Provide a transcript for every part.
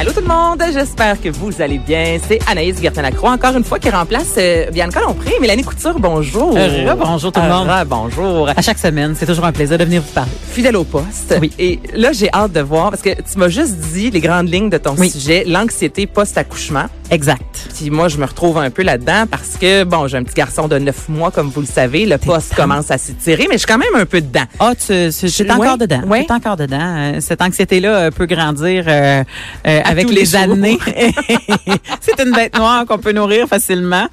Allô tout le monde, j'espère que vous allez bien. C'est Anaïs Gertin-Lacroix, encore une fois, qui remplace euh, Bianca Lompré. Mélanie Couture, bonjour. Euh, bonjour tout le monde. bonjour. À chaque semaine, c'est toujours un plaisir de venir vous parler. Fidèle au poste. Oui. Et là, j'ai hâte de voir, parce que tu m'as juste dit les grandes lignes de ton Oui. sujet, l'anxiété post-accouchement. Exact. Puis moi, je me retrouve un peu là-dedans parce que, bon, j'ai un petit garçon de 9 mois, comme vous le savez. Le poste commence à s'étirer, mais je suis quand même un peu dedans. Ah, tu, tu, Ouais, encore dedans. ouais. Tu es encore dedans. Cette anxiété-là euh, peut grandir euh, euh, avec les, les années. c'est une bête noire qu'on peut nourrir facilement.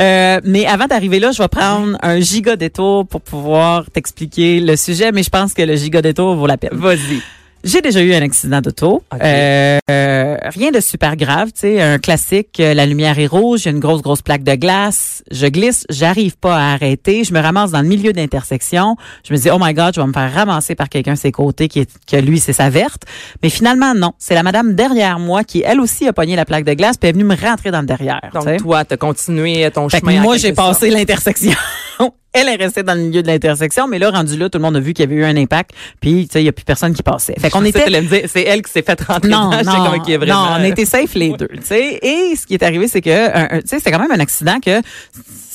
Euh, mais avant d'arriver là, je vais prendre un giga détour pour pouvoir t'expliquer le sujet, mais je pense que le giga détour vaut la peine. Vas-y. J'ai déjà eu un accident d'auto. Euh, euh, rien de super grave, tu sais, un classique, euh, la lumière est rouge, a une grosse grosse plaque de glace, je glisse, j'arrive pas à arrêter, je me ramasse dans le milieu d'intersection, je me dis oh my god, je vais me faire ramasser par quelqu'un de ses côtés qui est que lui c'est sa verte, mais finalement non, c'est la madame derrière moi qui elle aussi a pogné la plaque de glace puis est venue me rentrer dans le derrière. Donc, toi, t'as continué ton Fait chemin. moi, j'ai passé l'intersection. Elle est restée dans le milieu de l'intersection, mais là, rendu là, tout le monde a vu qu'il y avait eu un impact, puis tu sais, il y a plus personne qui passait. Fait qu'on Je était c'est elle qui s'est fait rentrer non, dedans. Non, comme, ok, vraiment. non, on était safe les deux, tu sais. Et ce qui est arrivé, c'est que, tu sais, c'était quand même un accident que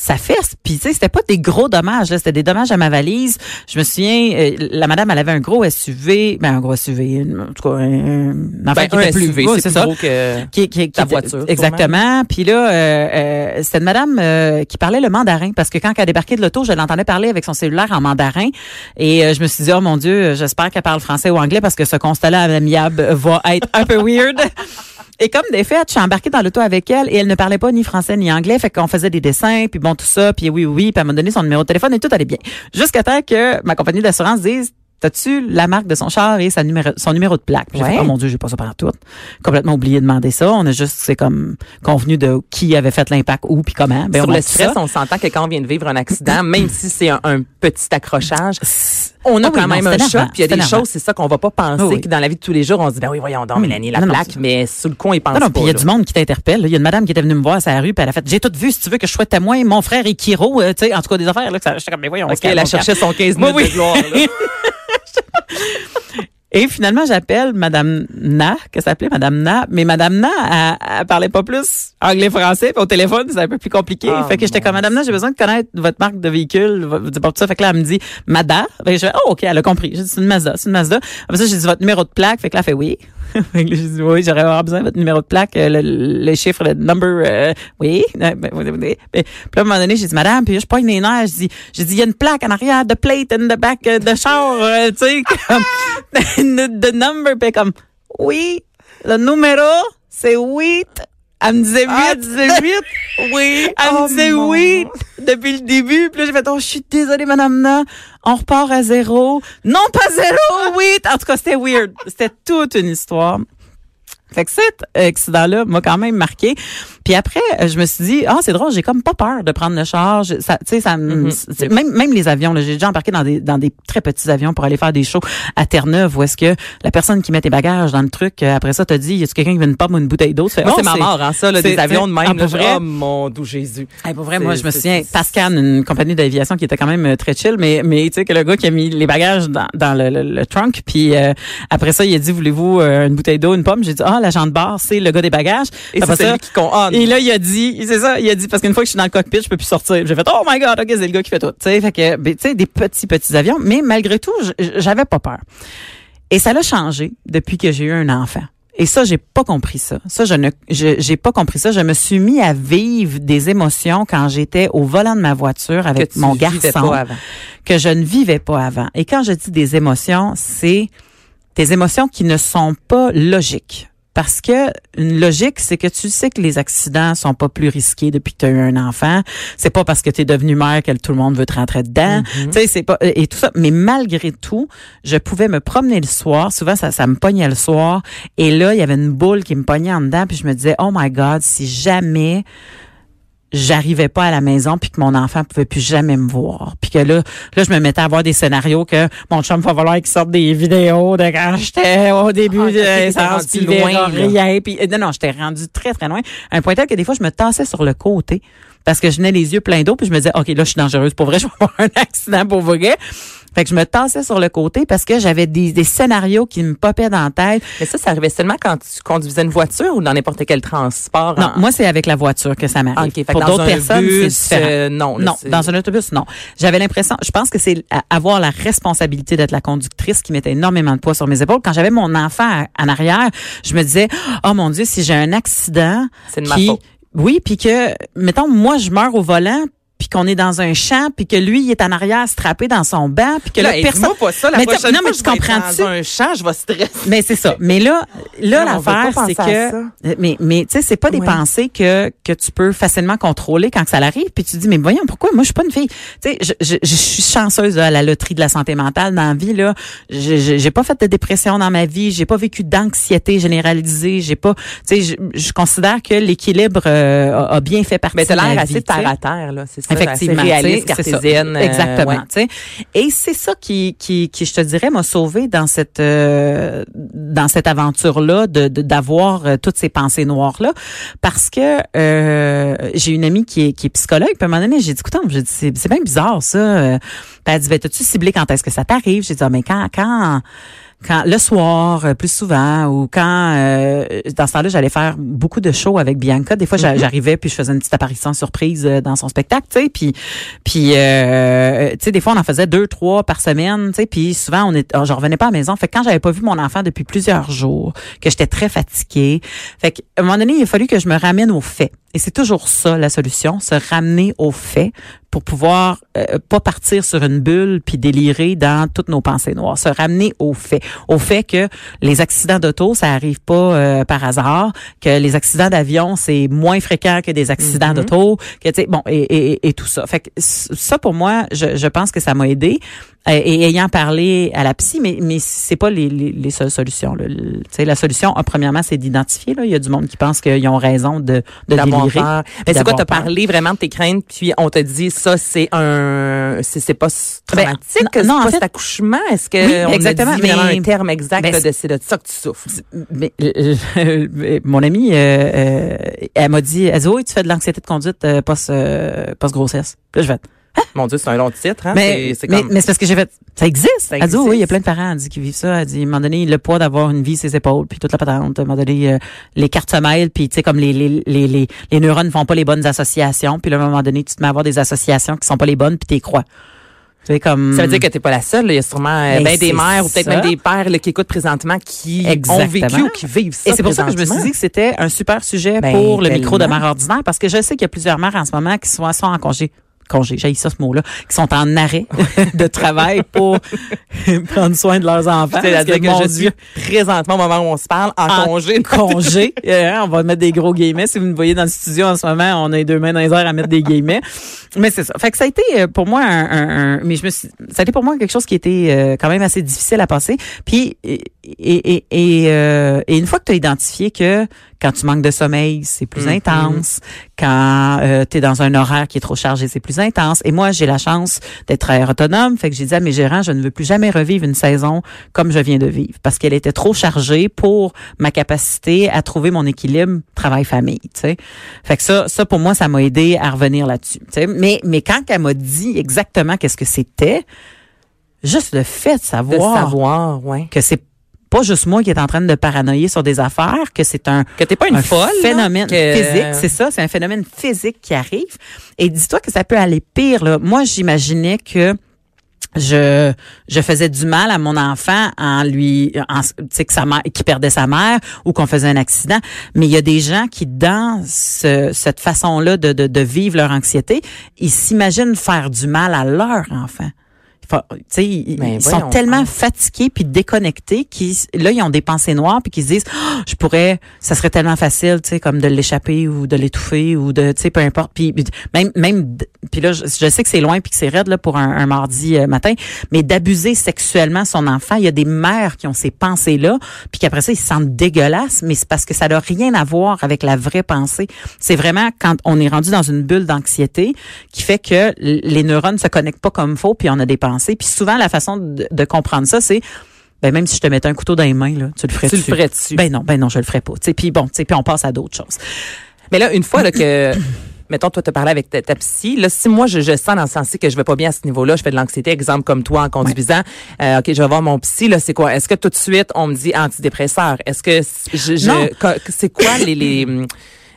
ça fesse. Puis, tu sais, c'était pas des gros dommages, là, c'était des dommages à ma valise. Je me souviens, euh, la madame, elle avait un gros SUV, ben un gros SUV, en tout cas, un, Ben, un était SUV, c'est plus ça. gros que Qui, qui, ta qui- voiture, Exactement. Puis là, euh, euh, c'était une madame euh, qui parlait le mandarin parce que quand elle a débarqué de l'auto, je l'entendais parler avec son cellulaire en mandarin. Et euh, je me suis dit, oh mon Dieu, j'espère qu'elle parle français ou anglais parce que ce constat-là à l'amiable va être un peu weird. Et comme des faits, je suis embarquée dans l'auto avec elle et elle ne parlait pas ni français ni anglais. Fait qu'on faisait des dessins, puis bon, tout ça, puis oui, oui, puis elle m'a donné son numéro de téléphone et tout allait bien. Jusqu'à temps que ma compagnie d'assurance dise T'as-tu la marque de son char et sa numéro, son numéro de plaque? Puis J'ai fait, oh mon Dieu, j'ai pas ça par tout. Complètement oublié de demander ça. On a juste, c'est comme, convenu de qui avait fait l'impact, où, puis comment. Ben, Sur on le stress, ça. on s'entend que quand on vient de vivre un accident, même si c'est un, un petit accrochage, on a Ah oui, quand même un choc. Puis il y a des énervant. choses, c'est ça qu'on va pas penser, Ah oui. que dans la vie de tous les jours, on se dit, ben oui, voyons donc, Mm. Mélanie, la Non, plaque, mais sous le coup, ils pensent Non, non, pas. puis il y a du monde qui t'interpelle. Il y a une madame qui était venue me voir à sa rue, puis elle a fait, j'ai tout vu, si tu veux que je sois témoin, mon frère et Kiro, euh, tu sais, en tout cas des affaires, là, que ça, j'étais comme, mais voyons, OK, elle a cherché son 15 Oui, minutes de gloire. là. Et finalement, j'appelle Madame Na, qu'elle s'appelait Madame Na, mais Madame Na, elle, elle parlait pas plus anglais-français, au téléphone, c'est un peu plus compliqué. Ah, fait que j'étais comme Madame Na, j'ai besoin de connaître votre marque de véhicule, votre- pas tout ça. Fait que là, elle me dit Mada. Fait que je fais, oh, OK, elle a compris. J'ai dit, c'est une Mazda, c'est une Mazda. Après ça, j'ai dit votre numéro de plaque. Fait que là, elle fait oui. fait que là, j'ai dit, oui, j'aurais besoin de votre numéro de plaque, euh, le, le chiffre, le number, euh, oui. Euh, ben, oui. Puis là, à un moment donné, j'ai dit, Madame, puis je pogne les nerfs, j'ai dit, j'ai dit, il y a une plaque en arrière, de plate in the back euh, de char, euh, tu sais, comme, de number, puis comme, oui, le numéro, c'est 8. Elle me disait 8. Ah, tu disais huit? Oui. Elle Oh, me disait mon. 8 depuis le début. Puis là, j'ai fait, oh, je suis désolée, madame Na. On repart à zéro. Non, pas zéro, 8. En tout cas, c'était weird. C'était toute une histoire. Fait que cet accident-là m'a quand même marqué. Puis après, euh, je me suis dit, ah, c'est drôle, j'ai comme pas peur de prendre le char. Je- Ça, tu sais, ça, Mhm. c'est- même, même les avions, j'ai déjà embarqué dans des, dans des très petits avions pour aller faire des shows à Terre-Neuve où est-ce que la personne qui met tes bagages dans le truc, euh, après ça, te dit, y a-tu quelqu'un qui veut une pomme ou une bouteille d'eau? Moi, oh, c'est ma mort, hein, ça, là, des avions de même. ah, pour vrai? Oh, mon doux Jésus. Hey, pour vrai, moi, je me souviens, Pascal, une compagnie d'aviation qui était quand même euh, très chill, mais, mais tu sais, que le gars qui a mis les bagages dans, dans le, le, le trunk, puis euh, après ça, il a dit, voulez-vous une bouteille d'eau, une pomme? J'ai dit, ah, l'agent de bar, c'est le gars des bagages. Et c'est celui qui compte. Ah, et là, il a dit, c'est ça, il a dit, parce qu'une fois que je suis dans le cockpit, je peux plus sortir. J'ai fait, oh my god, ok, c'est le gars qui fait tout. Tu sais, fait que, ben, tu sais, des petits, petits avions, mais malgré tout, j'avais pas peur. Et ça l'a changé depuis que j'ai eu un enfant. Et ça, j'ai pas compris ça. Ça, je ne, j'ai pas compris ça. Je me suis mis à vivre des émotions quand j'étais au volant de ma voiture avec mon garçon que je ne vivais pas avant. Et quand je dis des émotions, c'est des émotions qui ne sont pas logiques. Parce que une logique, c'est que tu sais que les accidents sont pas plus risqués depuis que tu as eu un enfant. C'est pas parce que tu es devenu mère que tout le monde veut te rentrer dedans. Mm-hmm. Tu sais, c'est pas et tout ça. Mais malgré tout, je pouvais me promener le soir. Souvent, ça, ça me pognait le soir. Et là, il y avait une boule qui me pognait en dedans. Puis je me disais, oh my God, si jamais j'arrivais pas à la maison puis que mon enfant pouvait plus jamais me voir. Puis que là là je me mettais à voir des scénarios que mon chum va falloir qu'il sorte des vidéos de quand j'étais au début Ah, de rendu puis loin, rien puis euh, non non j'étais rendu très très loin. Un point tel que des fois je me tassais sur le côté parce que je venais les yeux pleins d'eau puis je me disais OK là je suis dangereuse. Pour vrai je vais avoir un accident pour vrai Fait que je me tassais sur le côté parce que j'avais des, des scénarios qui me popaient dans la tête. Mais ça, ça arrivait seulement quand tu conduisais une voiture ou dans n'importe quel transport? Non, moi, c'est avec la voiture que ça m'arrive. OK, fait que Pour d'autres personnes, bus, c'est différent. euh, non, là, non, dans un autobus, non. J'avais l'impression, je pense que c'est avoir la responsabilité d'être la conductrice qui mettait énormément de poids sur mes épaules. Quand j'avais mon enfant en arrière, je me disais, oh mon Dieu, si j'ai un accident, C'est de ma faute. Oui, puis que, mettons, moi, je meurs au volant, puis qu'on est dans un champ, puis que lui, il est en arrière strappé dans son banc, puis que là, Là, personne... pas ça. La Mais prochaine non, fois mais tu comprends-tu? Dans un champ, je vais stresser. Mais c'est ça. Mais là, là l'affaire, c'est que, mais mais tu sais, c'est pas des Ouais. pensées que que tu peux facilement contrôler quand ça arrive. Puis tu dis, mais voyons, pourquoi? Moi je suis pas une fille. Tu sais, je, je, je suis chanceuse là, à la loterie de la santé mentale dans la vie là. J'ai pas fait de dépression dans ma vie. J'ai pas vécu d'anxiété généralisée. J'ai pas, tu sais, je, je considère que l'équilibre euh, a, a bien fait partie Mais de ma l'air vie, assez tu sais. terre à terre, là. C'est. Effectivement, réaliste, ça. cartésienne. euh, Exactement, ouais. Et c'est ça qui, qui, qui, je te dirais, m'a sauvé dans cette, euh, dans cette aventure-là, de, de- d'avoir euh, toutes ces pensées noires-là, parce que euh, j'ai une amie qui est, qui est psychologue. Puis à un moment donné, j'ai dit, écoute, j'ai dit, c'est, c'est bien bizarre ça. Puis elle dit, ben, t'as-tu ciblé quand est-ce que ça t'arrive? J'ai dit, ah, mais quand, quand quand le soir euh, plus souvent ou quand euh, dans ce temps-là j'allais faire beaucoup de shows avec Bianca. Des fois j'a- j'arrivais puis je faisais une petite apparition surprise euh, dans son spectacle tu sais puis puis euh, tu sais des fois on en faisait deux trois par semaine tu sais puis souvent on est je revenais pas à la maison. Fait que quand j'avais pas vu mon enfant depuis plusieurs jours que j'étais très fatiguée fait que à un moment donné il a fallu que je me ramène aux faits et c'est toujours ça la solution se ramener aux faits pour pouvoir euh, pas partir sur une bulle puis délirer dans toutes nos pensées noires, se ramener aux faits, au fait que les accidents d'auto ça arrive pas euh, par hasard, que les accidents d'avion c'est moins fréquent que des accidents Mhm. d'auto, que tu sais bon et, et, et tout ça. Fait que ça pour moi, je, je pense que ça m'a aidé et ayant parlé à la psy, mais mais c'est pas les, les, les seules solutions. là. Le- Tu sais la solution, ah, premièrement, c'est d'identifier. Là, il y a du monde qui pense qu'ils ont raison de de délirer. peur. Mais c'est quoi, t'as parlé vraiment de tes craintes, puis on te dit ça, c'est un, c'est c'est pas traumatique, Ben, non, pas fait- cet accouchement? Est-ce que Oui, on exactement, a dit vraiment mais- un terme exact ben, de c'est de ça que tu souffres? mais euh, euh, mon amie, euh, euh, elle m'a dit, elle dit, oui, tu fais de l'anxiété de conduite euh, post, euh, post-grossesse. Puis là, je fais, Mon Dieu, c'est un long titre, hein? mais, C'est- mais, comme- mais c'est parce que j'ai fait, ça existe. Ça elle dit, oui, il y a existe. plein de parents, elle dit, qui vivent ça. Elle dit, à un moment donné, le poids d'avoir une vie ses épaules, puis toute la patente. À un moment donné, euh, les cartes se mêlent, puis tu sais, comme les, les, les, les, les neurones font pas les bonnes associations, puis là, à un moment donné, tu te mets à avoir des associations qui sont pas les bonnes, puis t'y crois. Comme... Ça veut dire que t'es pas la seule. là. Il y a sûrement euh, Ben, ben des mères ou peut-être même des pères là, qui écoutent présentement qui ont vécu ou qui vivent ça. Et c'est pour ça que je me suis dit que c'était un super sujet Ben, pour le micro de mère ordinaire parce que je sais qu'il y a plusieurs mères en ce moment qui sont, sont en congé. Congé, j'ai ça ce mot-là, qui sont en arrêt de travail pour prendre soin de leurs enfants. C'est-à-dire que, mon je Dieu, suis présentement au moment où on se parle en, En congé. congé. Euh, on va mettre des gros guillemets. Si vous me voyez dans le studio en ce moment, on a les deux mains dans les airs à mettre des guillemets. Mais c'est ça. Fait que ça a été euh, pour moi un, un- un- mais je me suis, ça a été pour moi quelque chose qui était euh, quand même assez difficile à passer. Puis et et et, euh, et une fois que tu as identifié que quand tu manques de sommeil, c'est plus Mhm. intense. Quand tu es dans un horaire qui est trop chargé, c'est plus intense. Et moi, j'ai la chance d'être autonome. Fait que j'ai dit à mes gérants, je ne veux plus jamais revivre une saison comme je viens de vivre parce qu'elle était trop chargée pour ma capacité à trouver mon équilibre travail-famille. Tu sais. Fait que ça, ça pour moi, ça m'a aidé à revenir là-dessus. tu sais. Mais, mais quand elle m'a dit exactement qu'est-ce que c'était, juste le fait de De savoir, savoir, ouais. que c'est pas juste moi qui est en train de paranoïer sur des affaires, que c'est un Que t'es pas une un folle. là, phénomène que- physique, c'est ça, c'est un phénomène physique qui arrive. Et dis-toi que ça peut aller pire. Là. Moi, j'imaginais que je je faisais du mal à mon enfant en lui en, tu sais que sa mère qui perdait sa mère ou qu'on faisait un accident mais il y a des gens qui dans ce- cette façon-là de, de de vivre leur anxiété ils s'imaginent faire du mal à leur enfant ils, sont tellement fatigués puis déconnectés qu'ils là ils ont des pensées noires puis qu'ils se disent Ah, je pourrais ça serait tellement facile tu sais comme de l'échapper ou de l'étouffer ou de tu sais peu importe. Puis même même puis là je, je sais que c'est loin puis que c'est raide là pour un, un mardi euh, matin mais d'abuser sexuellement son enfant il y a des mères qui ont ces pensées là puis qu'après ça ils se sentent dégueulasses mais c'est parce que ça n'a rien à voir avec la vraie pensée. C'est vraiment quand on est rendu dans une bulle d'anxiété qui fait que les neurones se connectent pas comme faut puis on a des pensées puis souvent la façon de, de comprendre ça c'est ben même si je te mettais un couteau dans les mains là tu le ferais Tu le ferais-tu? ben non ben non je le ferais pas tu puis bon tu puis on passe à d'autres choses Mais là, une fois là, que mettons, toi, tu parlé avec ta, ta, psy. Là, si moi, je, je sens dans le sens que je vais pas bien à ce niveau-là, je fais de l'anxiété, exemple comme toi en conduisant, euh, OK, je vais voir mon psy, là, c'est quoi? Est-ce que tout de suite, on me dit antidépresseur? Est-ce que je, je c'est quoi les, les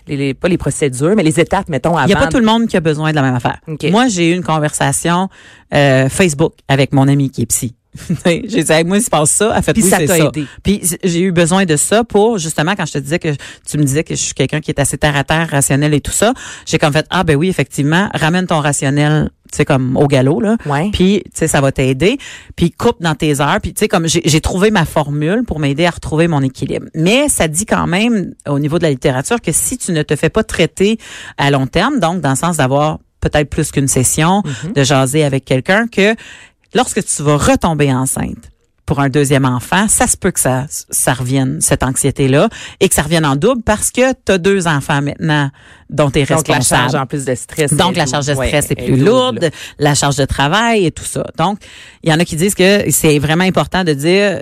les, les, pas les procédures, mais les étapes, mettons, avant. Il n'y a pas tout le monde qui a besoin de la même affaire. Moi, j'ai eu une conversation euh, Facebook avec mon ami qui est psy. j'ai dit, moi, il se passe ça. Elle fait, Puis oui, ça t'a aidé. Puis j'ai eu besoin de ça pour, justement, quand je te disais que tu me disais que je suis quelqu'un qui est assez terre à terre, rationnel et tout ça, j'ai comme fait, ah ben oui, effectivement, ramène ton rationnel tu sais comme au galop là Ouais. puis tu sais ça va t'aider puis coupe dans tes heures puis tu sais comme j'ai trouvé ma formule pour m'aider à retrouver mon équilibre mais ça dit quand même au niveau de la littérature que si tu ne te fais pas traiter à long terme donc dans le sens d'avoir peut-être plus qu'une session Mm-hmm. de jaser avec quelqu'un que lorsque tu vas retomber enceinte pour un deuxième enfant, ça se peut que ça, ça revienne, cette anxiété-là, et que ça revienne en double parce que tu as deux enfants maintenant dont tu es Donc, la responsable. charge en plus de stress. Donc, la charge de stress Ouais, est plus lourde, la charge de travail et tout ça. Donc, il y en a qui disent que c'est vraiment important de dire,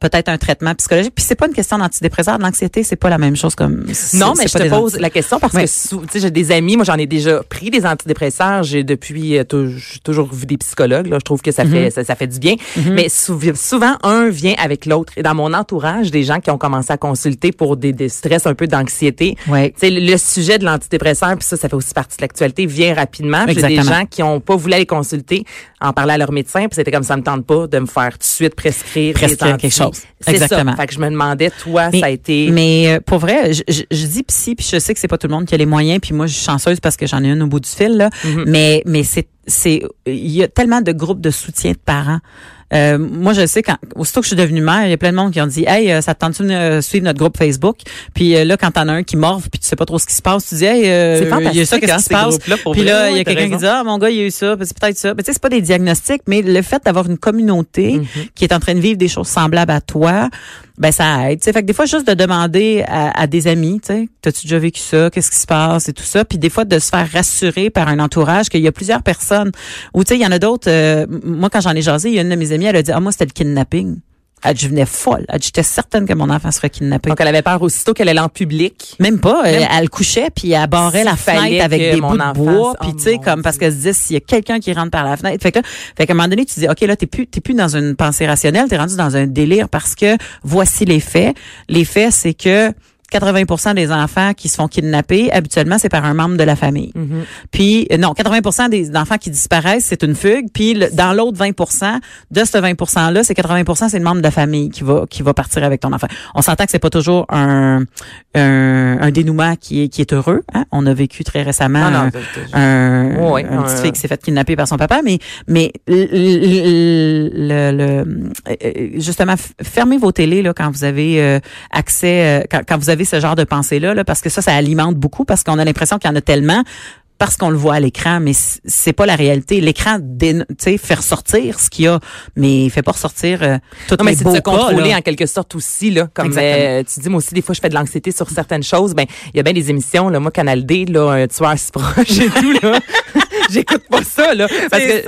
peut-être un traitement psychologique. Puis c'est pas une question d'antidépresseur, de l'anxiété, c'est pas la même chose comme. Non, mais je te pose la question parce Oui. que tu sais, j'ai des amis, moi j'en ai déjà pris des antidépresseurs, j'ai depuis euh, toujours vu des psychologues là, je trouve que ça Mm-hmm. fait ça, ça fait du bien, mais sou- souvent un vient avec l'autre et dans mon entourage des gens qui ont commencé à consulter pour des, des stress un peu d'anxiété, sais, le, le sujet de l'antidépresseur puis ça ça fait aussi partie de l'actualité vient rapidement, j'ai des gens qui ont pas voulu aller consulter, en parler à leur médecin, puis c'était comme ça me tente pas de me faire tout de suite prescrire Prescrire quelque chose. Exactement. ça. Fait que je me demandais toi Mais- ça a été Mais euh, pour vrai, je, je, je dis psy, puis je sais que c'est pas tout le monde qui a les moyens, puis moi je suis chanceuse parce que j'en ai une au bout du fil là. Mm-hmm. Mais mais c'est c'est il y a tellement de groupes de soutien de parents. Euh, moi, je sais quand aussitôt que je suis devenue mère, il y a plein de monde qui ont dit "Hey, euh, ça te tente de suivre notre groupe Facebook? Puis euh, là, quand t'en as un qui morve, puis tu sais pas trop ce qui se passe, tu dis "Hey, euh, il y a ça, qu'est-ce hein, qui se passe? pour Puis là, il y a quelqu'un qui dit "Ah, mon gars, il y a eu ça, c'est peut-être ça." Mais tu sais, c'est pas des diagnostics, mais le fait d'avoir une communauté Mhm. qui est en train de vivre des choses semblables à toi, ben ça aide. Tu sais, fait que des fois juste de demander à, à des amis, tu sais, t'as-tu déjà vécu ça, qu'est-ce qui se passe? Et tout ça, puis des fois de se faire rassurer par un entourage qu'il y a plusieurs personnes. Ou tu sais, il y en a d'autres. euh, moi, quand j'en ai jasé, il y a une de mes amies, elle a dit ah moi c'était le kidnapping. Elle dit, je venais folle. Elle dit, j'étais certaine que mon enfant serait kidnappé. Donc, elle avait peur aussitôt qu'elle allait en public. Même pas. Elle, Même- elle couchait puis elle barrait la fenêtre avec des bouts de bois. Puis tu sais, comme parce qu'elle se disait s'il y a quelqu'un qui rentre par la fenêtre. Fait que, là, fait qu'à un moment donné, tu dis, ok là, t'es plus, t'es plus dans une pensée rationnelle, t'es rendu dans un délire parce que voici les faits. Les faits, c'est que 80% des enfants qui se font kidnapper, habituellement, c'est par un membre de la famille. Mm-hmm. Puis euh, non, 80% des enfants qui disparaissent, c'est une fugue. Puis le- dans l'autre 20%, de ce 20%-là, c'est 80% c'est le membre de la famille qui va qui va partir avec ton enfant. On s'entend que c'est pas toujours un un, un dénouement qui est qui est heureux. hein. On a vécu très récemment Non, non, un, un, petit fille qui s'est fait kidnapper par son papa, mais mais le, le- le- le- euh, justement fermez vos télés là quand vous avez euh, accès euh, quand, quand vous avez ce genre de pensée là, là parce que ça ça alimente beaucoup parce qu'on a l'impression qu'il y en a tellement parce qu'on le voit à l'écran, mais c'est pas la réalité. L'écran, tu sais, fait ressortir ce qu'il y a, mais il fait pas ressortir euh, toutes Non, mais c'est de se contrôler là. en quelque sorte aussi là comme euh, tu dis moi aussi des fois je fais de l'anxiété sur certaines choses ben il y a bien des émissions là moi Canal D là un tueur si proche et tout là j'écoute pas ça là parce que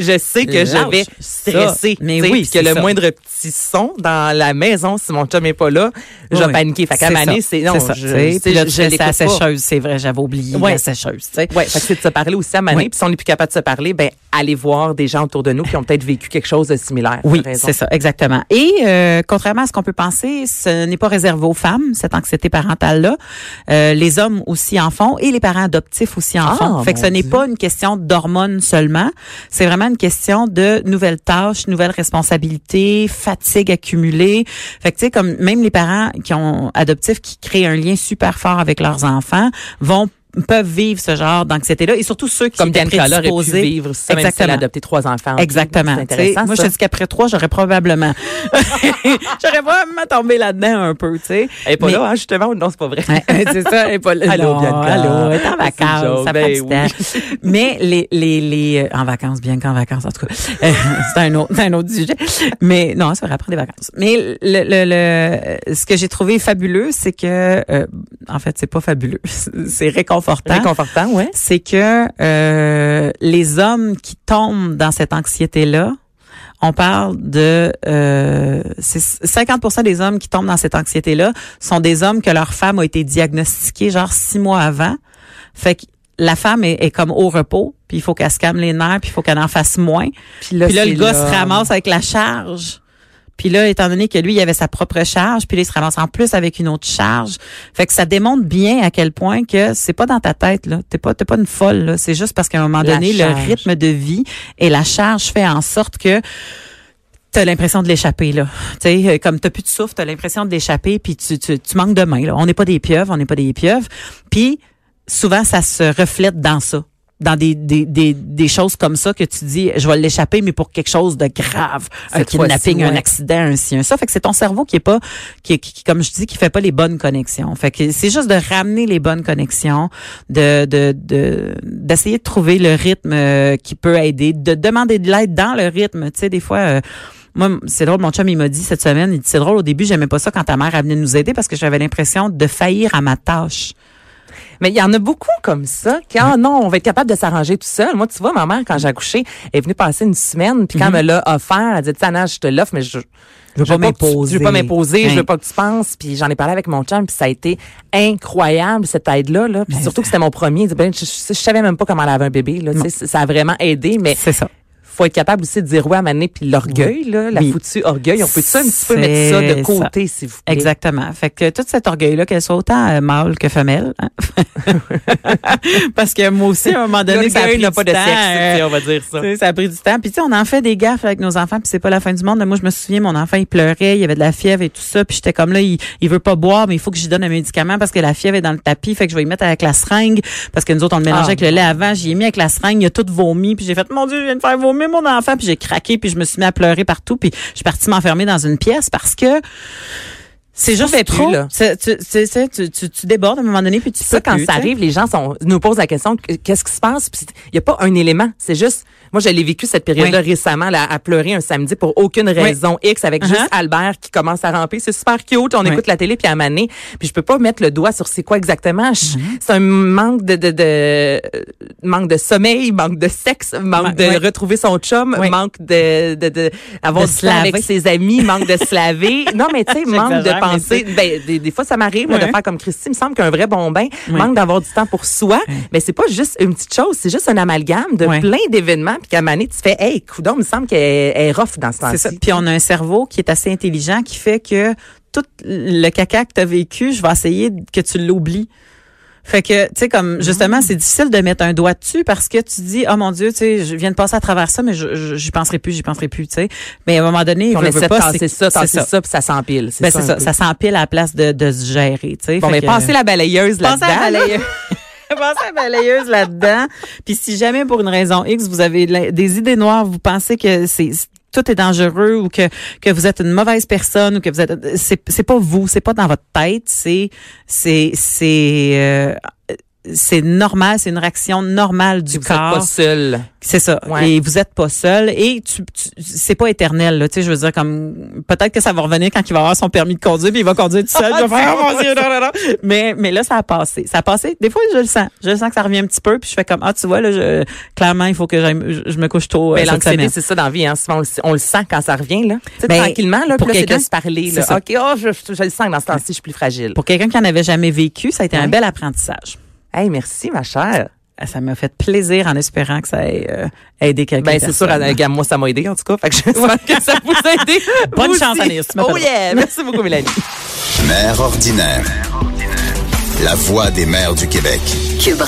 je, sais que je Lâche vais ça. stresser Mais oui, que le ça. moindre petit son dans la maison si mon chum est pas là je vais Oui. paniquer fait qu'à C'est Mané ça. c'est non C'est ça, je, la sécheuse, c'est vrai, j'avais oublié la sécheuse, tu sais. Ouais, fait que c'est de se parler aussi à Mané, Oui. puis si on n'est plus capable de se parler, ben allez voir des gens autour de nous qui ont peut-être vécu quelque chose de similaire. Oui, c'est ça, exactement. Et euh, contrairement à ce qu'on peut penser, ce n'est pas réservé aux femmes, cette anxiété parentale-là. Euh, les hommes aussi en font et les parents adoptifs aussi en Ah, font. Fait que ce n'est pas une question d'hormones seulement. C'est vraiment une question de nouvelles tâches, nouvelles responsabilités, fatigue accumulée. Fait que tu sais, comme même les parents qui ont adoptifs qui créent un lien super fort avec leurs enfants vont peuvent vivre ce genre d'anxiété-là et surtout ceux qui Comme étaient Bianca aurait pu prédisposés. vivre ça, même si elle a Exactement. adopté trois enfants. Exactement. Intéressant, moi, ça. je te dis qu'après trois, j'aurais probablement, j'aurais probablement tombé là-dedans un peu, tu sais. Elle est pas Mais- là, hein, justement, non, c'est pas vrai? C'est ça, elle est pas là. Allô, Bianca. Allô, elle est en une vacances, ça Ben prend du oui. temps. Mais les, les, les, euh, en vacances, bien qu'en vacances, en tout cas. C'est un autre, c'est un autre sujet. Mais non, ça va après des vacances. Mais le, le, le, ce que j'ai trouvé fabuleux, c'est que, euh, en fait, c'est pas fabuleux. C'est réconfortant Réconfortant, ouais. c'est que euh, les hommes qui tombent dans cette anxiété-là, on parle de euh, c'est 50% des hommes qui tombent dans cette anxiété-là sont des hommes que leur femme a été diagnostiquée genre six mois avant. Fait que la femme est, est comme au repos, puis il faut qu'elle se calme les nerfs, puis il faut qu'elle en fasse moins. Puis là, Puis là, le gars là. se ramasse avec la charge. Puis là, étant donné que lui, il avait sa propre charge, puis là, il se ramasse en plus avec une autre charge. Fait que ça démontre bien à quel point que c'est pas dans ta tête, là. T'es pas, t'es pas une folle, là. C'est juste parce qu'à un moment La donné, le rythme de vie et la charge fait en sorte que t'as l'impression de l'échapper là. Tu sais, euh, comme t'as plus de souffle, t'as l'impression de l'échapper, puis tu, tu, tu manques de main. Là. On n'est pas des pieuvres, on n'est pas des pieuvres. Puis souvent, ça se reflète dans ça dans des, des, des, des choses comme ça que tu dis, je vais l'échapper, mais pour quelque chose de grave. Un kidnapping, un accident, un ci, un ça. Fait que c'est ton cerveau qui est pas, qui, qui, qui, comme je dis, qui fait pas les bonnes connexions. Fait que c'est juste de ramener les bonnes connexions, de, de, de, d'essayer de trouver le rythme euh, qui peut aider, de demander de l'aide dans le rythme. Tu sais, des fois, euh, moi, c'est drôle, mon chum, il m'a dit cette semaine, il dit, c'est drôle, au début, j'aimais pas ça quand ta mère venait nous aider parce que j'avais l'impression de faillir à ma tâche. Mais il y en a beaucoup comme ça. Qui, ah non, on va être capable de s'arranger tout seul. Moi, tu vois, ma mère, quand j'ai accouché, elle est venue passer une semaine. Puis quand elle me l'a offert, elle dit, Tana, je te l'offre, mais je, Je veux pas m'imposer. Je veux pas m'imposer. Je veux pas que tu penses. Puis j'en ai parlé avec mon chum. Puis ça a été incroyable, cette aide-là. Là. Puis surtout que c'était mon premier. Dit, Ben, je, je, je savais même pas comment elle avait un bébé. Là, tu sais, ça a vraiment aidé. Mais C'est ça. Faut être capable aussi de dire ouais à maner puis l'orgueil là, la foutue orgueil, on peut ça un petit peu mettre ça de côté s'il vous plaît? Exactement. Fait que tout cet orgueil-là, qu'elle soit autant euh, mâle que femelle. hein. Parce que moi aussi, à un moment donné, ça a pris n'a du pas de temps, sexe, euh, on va dire ça. Ça a pris du temps. Puis tu sais, on en fait des gaffes avec nos enfants, puis c'est pas la fin du monde. Moi, je me souviens, mon enfant, il pleurait, il y avait de la fièvre et tout ça, puis j'étais comme là, il, il veut pas boire, mais il faut que lui donne un médicament parce que la fièvre est dans le tapis, fait que je vais y mettre avec la seringue parce que nous autres on le mélangeait Ah, avec le lait avant, j'y ai mis avec la seringue, il a tout vomi, puis j'ai fait mon dieu, je viens de faire vomir mon enfant, puis j'ai craqué, puis je me suis mis à pleurer partout, puis je suis partie m'enfermer dans une pièce parce que c'est juste pouvais plus, trop. là. C'est- Tu, c'est- c'est- tu, tu, tu débordes à un moment donné, puis tu ça, peux quand plus, ça arrive, les gens sont, nous posent la question qu- qu'est-ce qui se passe? Puis il y a pas un élément, c'est juste moi je l'ai vécu cette période-là Oui. récemment là, à pleurer un samedi pour aucune raison X avec juste Uh-huh. Albert qui commence à ramper, c'est super cute, on Oui. écoute la télé puis à maner, puis je peux pas mettre le doigt sur c'est quoi exactement, Je- Mm-hmm. c'est un manque de de, de euh, manque de sommeil, manque de sexe, manque de retrouver son chum, manque de de, de avoir De se temps avec laver. ses amis, manque de se laver. Non mais tu sais, manque de penser ben, des, des fois ça m'arrive de faire comme Christy, il me semble qu'un vrai bon bain Oui. manque d'avoir du temps pour soi, mais c'est pas juste une petite chose, c'est juste un amalgame de plein d'événements puis qu'à un moment donné, tu fais hey, coudon, il me semble qu'elle elle est rough dans ce C'est ça. temps-ci. Puis on a un cerveau qui est assez intelligent qui fait que tout le caca que tu as vécu, je vais essayer que tu l'oublies. Fait que, tu sais, comme, justement, Mm. c'est difficile de mettre un doigt dessus parce que tu dis, oh mon Dieu, tu sais, je viens de passer à travers ça, mais je, je, j'y penserai plus, j'y penserai plus, tu sais. Mais à un moment donné, on veut, essaie pas, c'est- ça, c'est ça, puis ça s'empile. Ben, c'est ça. Ça s'empile à la place de, de se gérer, tu sais. Bon, mais passez la balayeuse Pensez là-dedans. la là. balayeuse. Pensez à la balayeuse là-dedans. Puis si jamais pour une raison X, vous avez de la- des idées noires, vous pensez que c'est tout est dangereux ou que que vous êtes une mauvaise personne ou que vous êtes c'est c'est pas vous, c'est pas dans votre tête, c'est c'est c'est euh, c'est normal, c'est une réaction normale du Vous corps. pas seul. C'est ça. Ouais. Et vous êtes pas seul et tu, tu- c'est pas éternel là, tu sais, je veux dire comme peut-être que ça va revenir quand il va avoir son permis de conduire puis il va conduire tout seul, faire oh mon dieu, non, non, non. Mais mais là ça a passé. Ça a passé. Des fois je le sens. Je le sens que ça revient un petit peu puis je fais comme ah tu vois là je, clairement il faut que je, je me couche tôt euh, Mais l'anxiété, c'est ça dans la vie. Hein. Souvent, on le, on le sent quand ça revient. Là. Ben, tranquillement, là, pour quelqu'un- se parler. Là. OK, oh, je, je, je le sens que dans ce temps-ci, je suis plus fragile. Pour quelqu'un qui en avait jamais vécu, ça a été un bel apprentissage. Hey, merci, ma chère. Ça m'a fait plaisir en espérant que ça ait euh, aidé quelqu'un. Ben, c'est sûr, à- à- moi, ça m'a aidé, en tout cas. Fait que j'espère que ça vous a aidé. Bonne chance, aussi. Anaïs, m'appelles. Oh yeah! Merci beaucoup, Mélanie. Mère ordinaire. La voix des mères du Québec. Cube